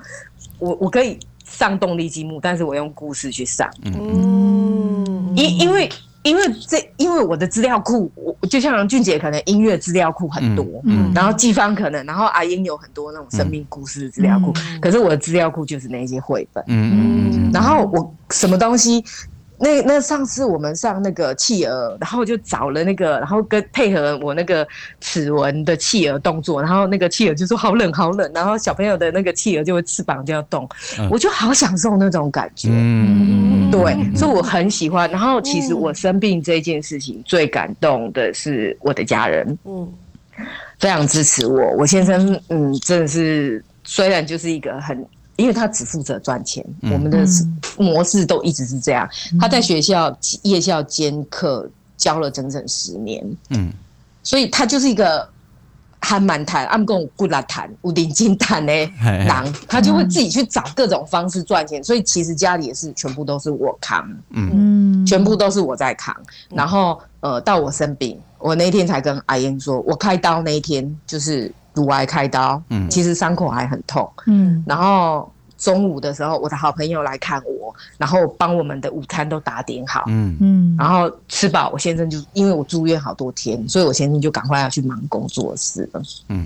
我我可以上动力积木，但是我用故事去上。嗯，因因为因为这因为我的资料库，我就像俊杰可能音乐资料库很多，嗯，然后季芳可能，然后阿英有很多那种生命故事的资料库，嗯、可是我的资料库就是那些绘本。嗯嗯，然后我什么东西？那那上次我们上那个企鹅，然后就找了那个，然后跟配合我那个齿纹的企鹅动作，然后那个企鹅就说好冷好冷，然后小朋友的那个企鹅就会翅膀就要动，嗯、我就好享受那种感觉，嗯，对，所以我很喜欢。然后其实我生病这件事情最感动的是我的家人，嗯，非常支持我。我先生，嗯，真的是虽然就是一个很。因为他只负责赚钱，嗯、我们的模式都一直是这样。嗯、他在学校夜校兼课教了整整十年，嗯，所以他就是一个还蛮谈，按跟我过来谈，五点金谈的狼，他就会自己去找各种方式赚钱。所以其实家里也是全部都是我扛，嗯，全部都是我在扛。然后呃，到我生病，我那天才跟阿英说，我开刀那一天就是。乳癌开刀，嗯，其实伤口还很痛，嗯，然后中午的时候，我的好朋友来看我，然后帮我们的午餐都打点好，嗯。嗯，然后吃饱，我先生就因为我住院好多天，所以我先生就赶快要去忙工作事了，嗯，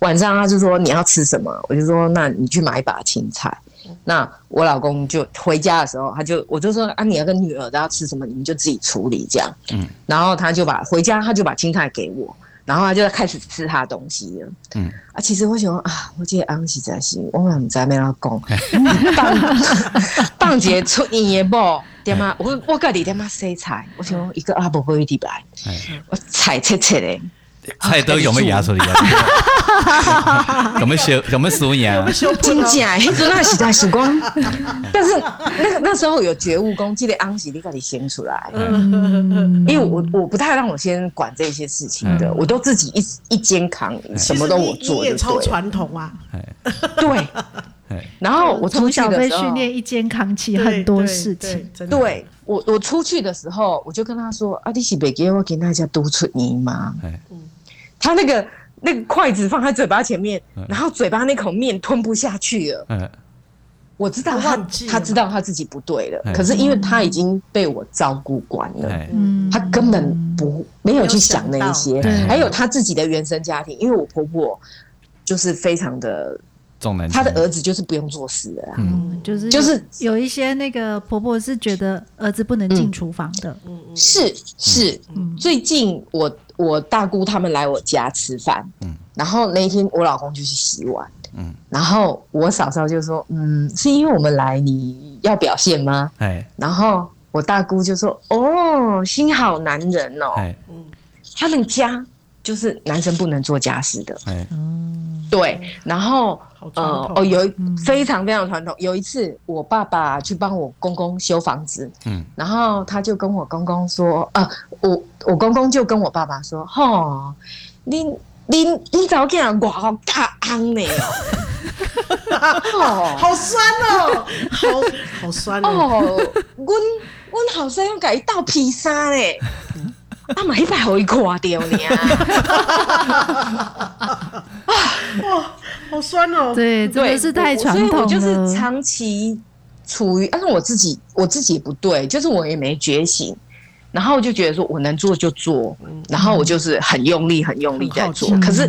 晚上他就说你要吃什么，我就说那你去买一把青菜，那我老公就回家的时候，他就我就说啊，你要跟女儿都要吃什么，你们就自己处理这样，嗯，然后他就把回家他就把青菜给我。然后他就开始吃他的东西了。嗯啊，其实我想啊，我这个安是在是，我唔知咩啦讲。放 节出营业不？点啊？我我家里点啊洗菜？我想一个阿伯可以点来，我菜切切的。菜都有没有压出来？有没有修？有没有输赢？真假？那时候实在时光，但是那个那时候有觉悟，功记得安喜你赶紧先出来。因为我我不太让我先管这些事情的，我都自己一一肩扛，什么都我做的。超传统啊！对。然后我从小被训练一肩扛起很多事情。对我我出去的时候，我就跟他说：“啊，你是别给我给大家督促你吗？”他那个那个筷子放在嘴巴前面，然后嘴巴那口面吞不下去了。嗯，我知道他他知道他自己不对了，可是因为他已经被我照顾惯了，嗯，他根本不没有去想那一些。还有他自己的原生家庭，因为我婆婆就是非常的。他的儿子就是不用做事的，嗯，就是就是有一些那个婆婆是觉得儿子不能进厨房的，嗯，是。是，嗯，最近我我大姑他们来我家吃饭，嗯，然后那一天我老公就去洗碗，嗯，然后我嫂嫂就说，嗯，是因为我们来你要表现吗？哎，然后我大姑就说，哦，心好男人哦，嗯，他们家就是男生不能做家事的，哎，嗯，对，然后。呃哦，有非常非常传统。嗯、有一次，我爸爸去帮我公公修房子，嗯，然后他就跟我公公说，呃，我我公公就跟我爸爸说，吼，你你你早起来我 好大安呢，哦，好酸哦，好好酸哦，我我好像要改一道披萨嘞，阿妈一百好一垮掉呢，哇。好酸哦！对，真的是太传统了。所以我就是长期处于，但是我自己我自己也不对，就是我也没觉醒，然后就觉得说我能做就做，然后我就是很用力很用力在做，可是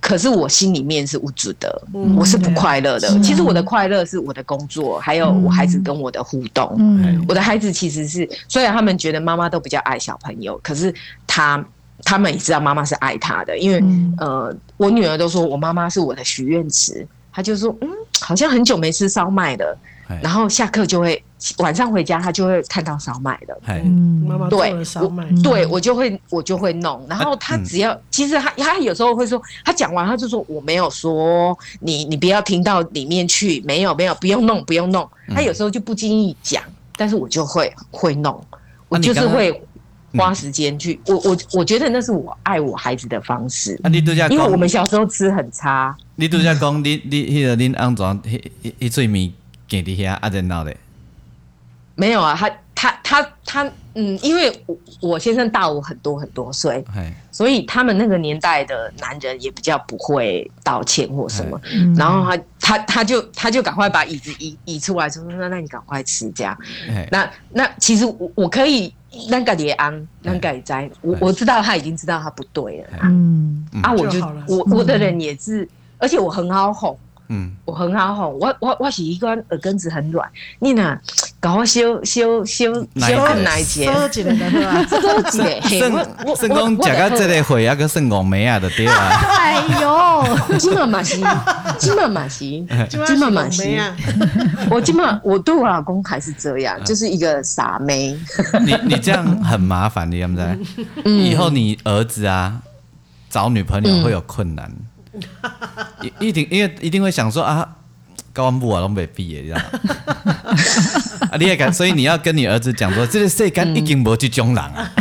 可是我心里面是无助的，我是不快乐的。其实我的快乐是我的工作，还有我孩子跟我的互动。我的孩子其实是虽然他们觉得妈妈都比较爱小朋友，可是他。他们也知道妈妈是爱他的，因为、嗯、呃，我女儿都说我妈妈是我的许愿池，她就说嗯，好像很久没吃烧麦了，嘿然后下课就会晚上回家，他就会看到烧麦的，嗯，妈妈做了烧麦，对我就会我就会弄，然后他只要、嗯、其实他他有时候会说，他讲完他就说我没有说你你不要听到里面去，没有没有不用弄不用弄，他有时候就不经意讲，但是我就会会弄，我就是会。花时间去，我我我觉得那是我爱我孩子的方式。啊，你都在，因为我们小时候吃很差。你都在讲，你你迄个恁安怎，迄迄嘴面夹伫遐啊？然后咧，没有啊，他他他他，嗯，因为我我先生大我很多很多岁，所以他们那个年代的男人也比较不会道歉或什么。然后他他他就他就赶快把椅子移移出来，说那那你赶快吃这样。那那其实我我可以。那个也安，那个也在，我我知道他已经知道他不对了。嗯，啊，我就我我的人也是，而且我很好哄。嗯，我很好哄。我我我是一个耳根子很软，你呢，搞我修修修修哪一节？收起来的是吧？收起来。我我我讲到这个会啊，个算五梅啊的对啊。哎呦，金马马西，金马马西，金马马西。我金马，我对我老公还是这样，就是一个傻妹。你你这样很麻烦，你知不知？以后你儿子啊找女朋友会有困难。一一定因为一定会想说啊，高安部啊都没毕业，你知道吗？啊，你也敢，所以你要跟你儿子讲说，这个世间已经无这种人啊。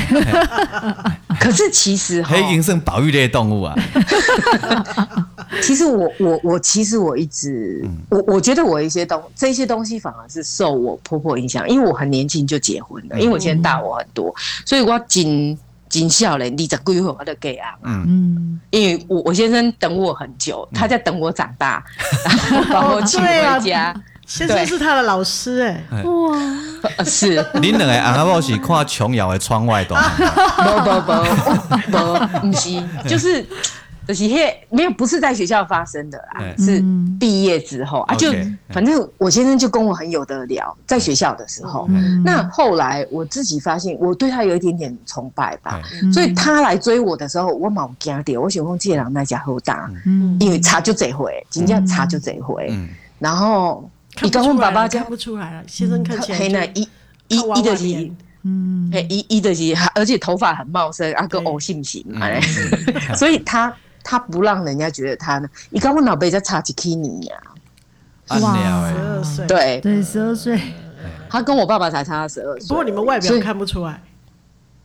可是其实黑银是保育类动物啊。其实我我我其实我一直我我觉得我一些东这些东西反而是受我婆婆影响，因为我很年轻就结婚了，因为我现在大我很多，所以我仅。尽笑嘞，你在规划我就给啊，嗯，因为我我先生等我很久，他在等我长大，然后把我娶回家。先生是他的老师哎，哇，是。恁两个阿伯是看琼瑶的窗外的，不不不不，不是，就是。就是没有，不是在学校发生的啊，是毕业之后啊，就反正我先生就跟我很有得聊，在学校的时候。那后来我自己发现，我对他有一点点崇拜吧，所以他来追我的时候，我蛮惊的。我喜欢借狼那家好大，因为差就这回，真正差就这回。然后你刚问爸爸看不出来了，先生看起来那一一一的是，嗯，一一的是，而且头发很茂盛，啊个偶性型，所以他。他不让人家觉得他呢，你刚我老辈在差几 K 你呀？哇，十二岁，对对，十二岁，他跟我爸爸才差十二岁。不过你们外表看不出来，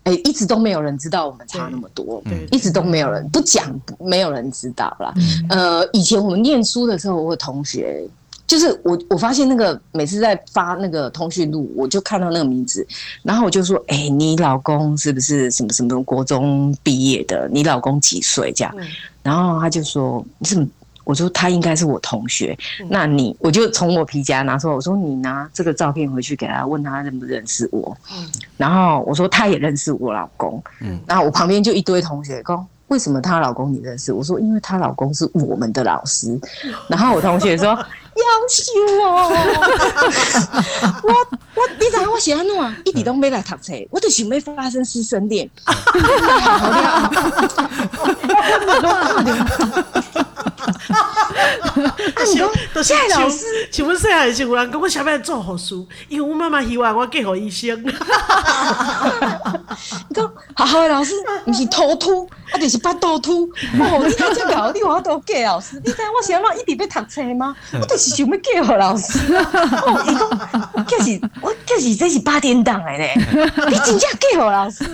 哎，一直都没有人知道我们差那么多，对，一直都没有人不讲，没有人知道啦。呃，以前我们念书的时候，我同学。就是我，我发现那个每次在发那个通讯录，我就看到那个名字，然后我就说：“哎、欸，你老公是不是什么什么国中毕业的？你老公几岁？”这样，嗯、然后他就说：“怎么。”我说：“他应该是我同学。嗯”那你，我就从我皮夹拿出来，我说：“你拿这个照片回去给他，问他认不认识我。”嗯，然后我说：“他也认识我老公。”嗯，然后我旁边就一堆同学说。为什么她老公你认识？我说因为她老公是我们的老师。然后我同学说要修哦，我我你知道我写安怎啊？一点都没来读册，我就想要发生师生恋。都是老师，请问谁还是有人跟我下面做护士？因为我妈妈希望我嫁给医生。你讲好好的老师，不是头秃，啊，就是巴肚秃。哦，你看这个，你话都嫁老师？你知我想要一直要读册吗？我就是想要嫁给老师。哦，伊讲，这是我这是这是八点档的嘞，你真正嫁给老师？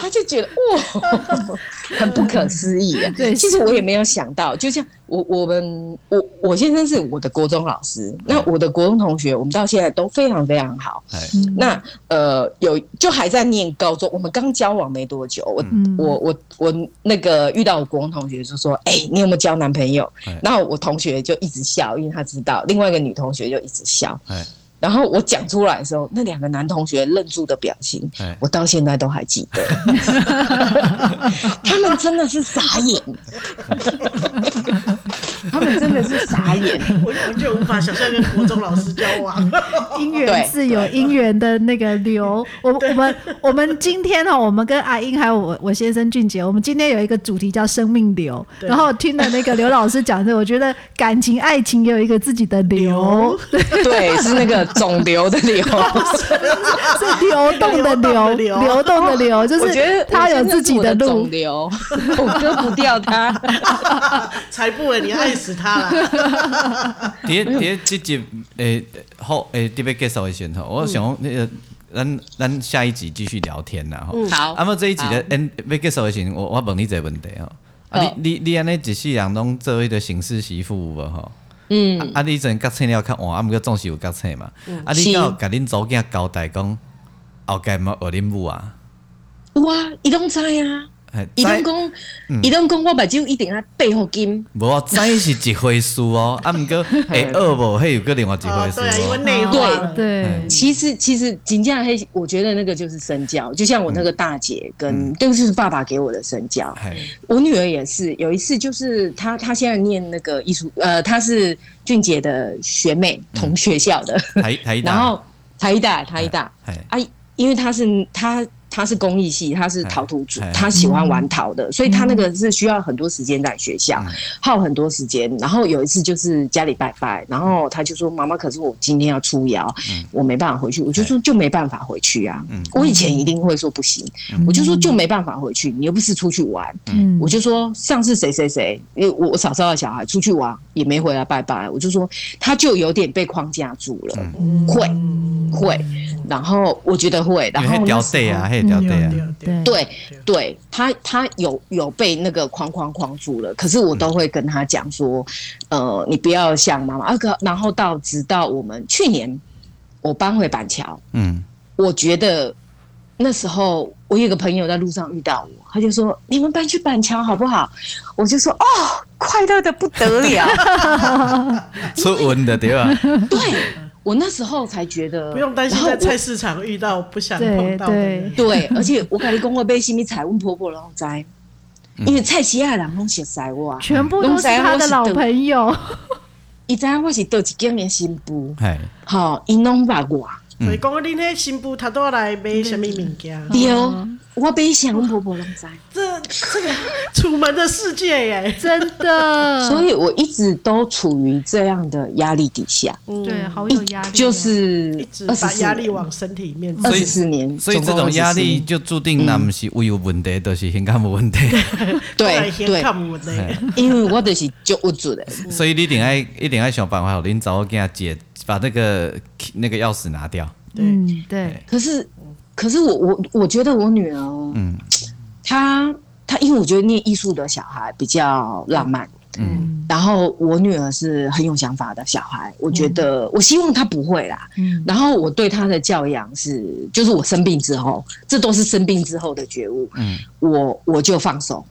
他就觉得哇，很不可思议啊！对，其实我也没有想到，就像我我们我我先生是我的国中老师，那我的国中同学，我们到现在都非常非常好。那呃，有就还在念高中，我们刚交往没多久，我我我我那个遇到我国中同学就说：“哎，你有没有交男朋友？”然后我同学就一直笑，因为他知道另外一个女同学就一直笑。然后我讲出来的时候，那两个男同学愣住的表情，我到现在都还记得。他们真的是傻眼，他们真的是傻眼。我完全无法想象跟国中老师交往。姻缘是有姻缘的那个流。我我们我们今天哈，我们跟阿英还有我我先生俊杰，我们今天有一个主题叫生命流。然后听了那个刘老师讲的，我觉得感情爱情也有一个自己的流。对，是那个。肿瘤的流是流动的流，流动的流，就是我觉得他有自己的路。肿瘤，我割不掉他。才不会，你爱死他了。第第这集诶好诶，特别介绍一下吼。我想那个咱咱下一集继续聊天呐哈。好。那么这一集的诶，要介绍一下，我我问你一个问题吼。啊，你你你安尼一世人拢做迄个形式媳妇无吼？嗯，啊，你阵觉醒了较晚，啊，毋过总是有觉醒嘛。嗯、啊，你到甲恁祖囝交代讲，后盖嘛学恁母啊？有啊，伊拢知啊。伊拢讲，伊拢讲，我目睭一定爱背后金。无啊，知是一回事哦，啊，毋过 会学无，迄有个另外一回事。对，因为内化。对，其实其实真正迄，我觉得那个就是身教。就像我那个大姐跟，这个就是爸爸给我的身教。我女儿也是，有一次就是她，她现在念那个艺术，呃，她是俊杰的学妹，同学校的。台台大。然后台大台大。啊，因为她是她。他是工艺系，他是陶土组，他喜欢玩陶的，所以他那个是需要很多时间在学校，耗很多时间。然后有一次就是家里拜拜，然后他就说：“妈妈，可是我今天要出窑，我没办法回去。”我就说：“就没办法回去啊！”我以前一定会说不行，我就说就没办法回去。你又不是出去玩，我就说上次谁谁谁，因为我我嫂嫂的小孩出去玩也没回来拜拜，我就说他就有点被框架住了，会会。然后我觉得会，然后对对对，他他有有被那个框框框住了，可是我都会跟他讲说，呃，你不要像妈妈。啊，可然后到直到我们去年我搬回板桥，嗯，我觉得那时候我有个朋友在路上遇到我，他就说你们搬去板桥好不好？我就说哦，快乐的不得了，出文的对吧？对。我那时候才觉得不用担心在菜市场遇到不想碰到的人。对，而且我跟你讲，我被什么彩问婆婆拢知，因为菜市场人拢熟悉我，全部都是他的老朋友。伊知影我是倒一间的新妇，好，伊拢捌我。所以讲，恁那新妇他都来买什么物件？对，我被想婆婆拢知。这这个楚门的世界耶，真的。所以我一直都处于这样的压力底下。对，好有压力。就是一直把压力往身体里面。二十四年，所以这种压力就注定那不是胃有问题，都是心肝有问题。对对，因为我就是就无助的。所以你一定要一定要想办法，你找我给他解。把那个那个钥匙拿掉。嗯，对。可是，可是我我我觉得我女儿，嗯，她她因为我觉得念艺术的小孩比较浪漫，嗯，然后我女儿是很有想法的小孩，我觉得我希望她不会啦，嗯。然后我对她的教养是，就是我生病之后，这都是生病之后的觉悟，嗯，我我就放手。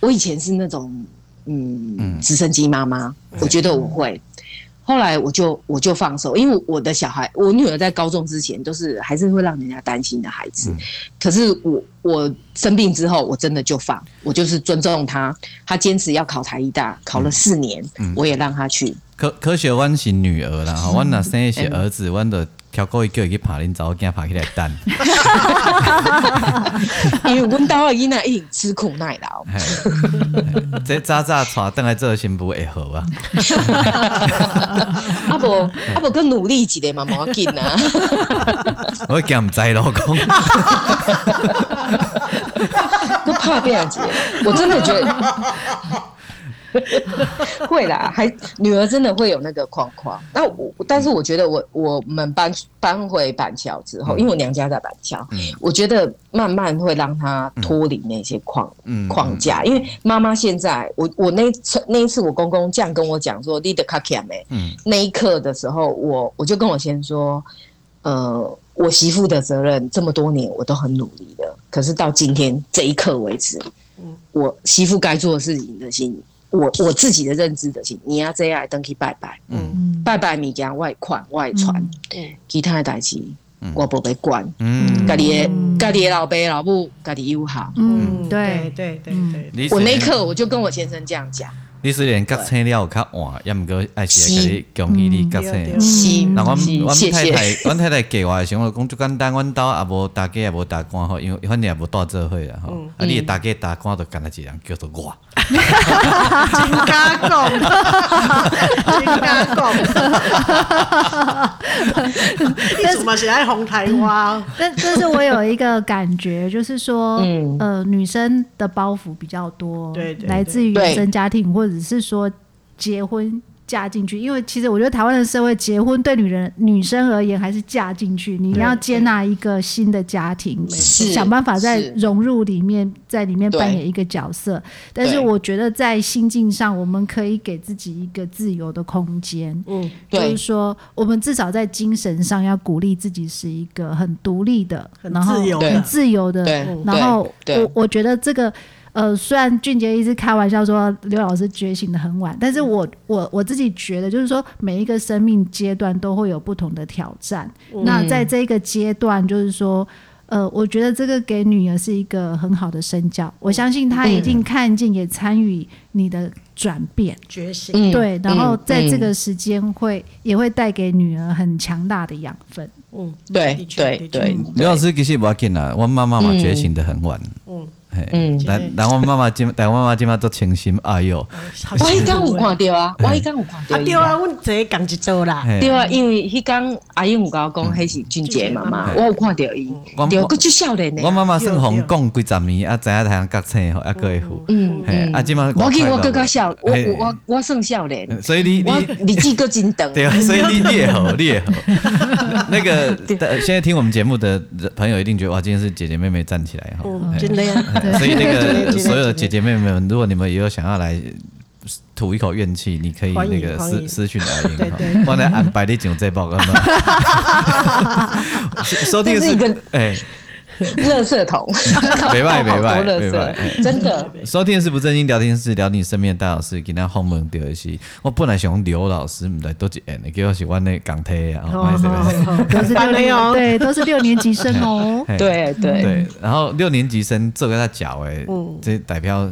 我以前是那种，嗯，直升机妈妈，我觉得我会。后来我就我就放手，因为我的小孩，我女儿在高中之前都是还是会让人家担心的孩子。嗯、可是我我生病之后，我真的就放，我就是尊重她，她坚持要考台医大，考了四年，嗯、我也让她去。科科学弯行女儿啦，弯那生一些儿子，我就挑过一个去爬林，找我惊爬起来等。因为阮兜的囡仔已经吃苦耐劳。这早早带等来做新妇会好啊。啊不啊不，更努力一点嘛，无要紧啊。我惊唔知老公。我怕变样子，我真的觉得。会啦，还女儿真的会有那个框框。那我，但是我觉得我我们搬搬回板桥之后，因为我娘家在板桥，嗯、我觉得慢慢会让她脱离那些框、嗯、框架。因为妈妈现在，我我那次那一次，我公公这样跟我讲说，你的卡卡没？嗯，那一刻的时候，我我就跟我先说，呃，我媳妇的责任这么多年我都很努力的，可是到今天这一刻为止，我媳妇该做的事情的心。我我自己的认知的是，你要这样登去拜拜，嗯，拜拜物件外款外传，对，其他的代志我不被管，嗯，家里的家里的老爸老母家里友好，嗯，对对对对，我那一刻我就跟我先生这样讲。你虽然觉醒了较晚，也毋过爱是来给你恭喜你觉醒。那阮阮太太，阮太太给我的时候，我讲就简单，阮兜也无大家也无打官吼，因为反正也无带做伙啊吼。啊，你大家打官就干了一人叫做我。真敢讲，真敢讲。但是嘛是爱红台湾，但但是我有一个感觉，就是说，呃，女生的包袱比较多，对，来自于原生家庭或者。只是说结婚嫁进去，因为其实我觉得台湾的社会，结婚对女人女生而言还是嫁进去，你要接纳一个新的家庭，想办法在融入里面，在里面扮演一个角色。但是我觉得在心境上，我们可以给自己一个自由的空间。嗯，就是说，我们至少在精神上要鼓励自己是一个很独立的，然后很自由的。然后我我觉得这个。呃，虽然俊杰一直开玩笑说刘老师觉醒的很晚，但是我我我自己觉得，就是说每一个生命阶段都会有不同的挑战。嗯、那在这个阶段，就是说，呃，我觉得这个给女儿是一个很好的身教。我相信她一定看见也参与你的转变。觉醒，对，然后在这个时间会也会带给女儿很强大的养分。嗯，对对对，刘老师其实不要紧啦，我妈妈嘛觉醒的很晚。嗯。嗯，但但我妈妈今但我妈妈今嘛做清心，哎呦，我迄天有看到啊，我迄天有看到。啊对啊，阮坐讲一桌啦。对啊，因为迄天阿英有甲我讲，迄是俊杰妈妈，我有看到伊。对，佫足少年呢。我妈妈算红讲几十年，啊，知影台湾觉醒吼，还佫会付。嗯嗯。啊，今嘛我记我更较小，我我我算少年。所以你你你记佫真长。对啊，所以你你也好，你也好。那个现在听我们节目的朋友一定觉得哇，今天是姐姐妹妹站起来哈。真的呀。所以那个所有的姐姐妹妹们，如果你们也有想要来吐一口怨气，你可以那个私私讯来迎，放在安排你讲这报告吗？收听的是哎，垃圾桶，没坏 没坏没坏，真的。收听的是不正经聊天室，聊你身边的大老师，今天访问到的是我本来想刘老师，唔知多几年，给我喜欢那港台啊，都是六年，对，都是六年级生哦，对对对，然后六年级生这个他脚哎，这代表。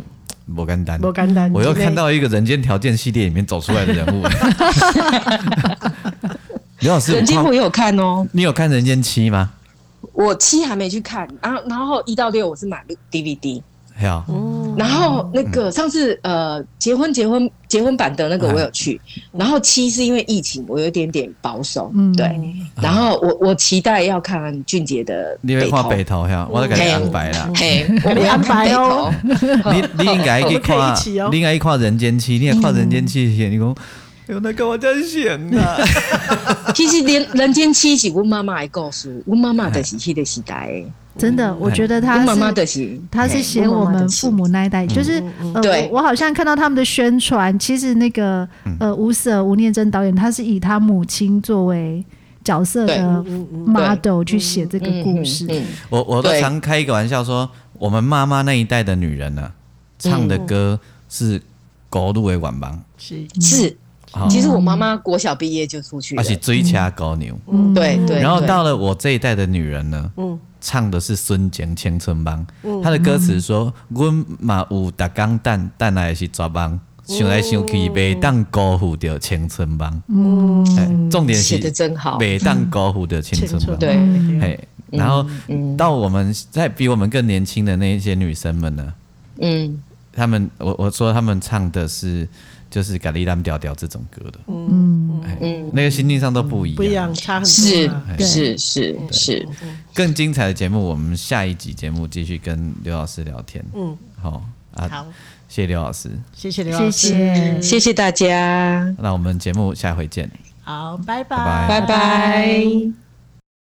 不简单，不简单。我又看到一个人间条件系列里面走出来的人物。刘老师，人间我有看哦。你有看人间七吗？我七还没去看，然后然后一到六我是买 DVD。然后那个上次呃结婚结婚结婚版的那个我有去，然后七是因为疫情我有一点点保守，对，然后我我期待要看俊杰的，你会画北头呀，我都给你安排了，嘿，我安排哦，你你应该去看，你应该去看人间七，你也看人间七，你讲，有那个我真想啊，其实连人间七是我妈妈的故事，我妈妈的是迄个时代。真的，我觉得他是他是写我们父母那一代，就是呃，我好像看到他们的宣传，其实那个呃吴舍吴念真导演，他是以他母亲作为角色的 model 去写这个故事。我我都常开一个玩笑说，我们妈妈那一代的女人呢，唱的歌是国语的原版，是。是其实我妈妈国小毕业就出去了，而且追掐高牛。嗯，对对。然后到了我这一代的女人呢，嗯，唱的是孙健青春帮，她的歌词说：“阮嘛有逐工等等来是绝望，想来想去袂当辜负掉青春帮。”嗯，重点是写的真好，袂当辜负掉青春帮。对，嘿，然后到我们在比我们更年轻的那一些女生们呢，嗯。他们，我我说他们唱的是就是《咖喱蓝调调》这种歌的，嗯。嗯，那个心境上都不一样，不一样，差很多，是是是是。更精彩的节目，我们下一集节目继续跟刘老师聊天，嗯，好啊，好，谢谢刘老师，谢谢刘老师，谢谢谢谢大家，那我们节目下回见，好，拜拜，拜拜。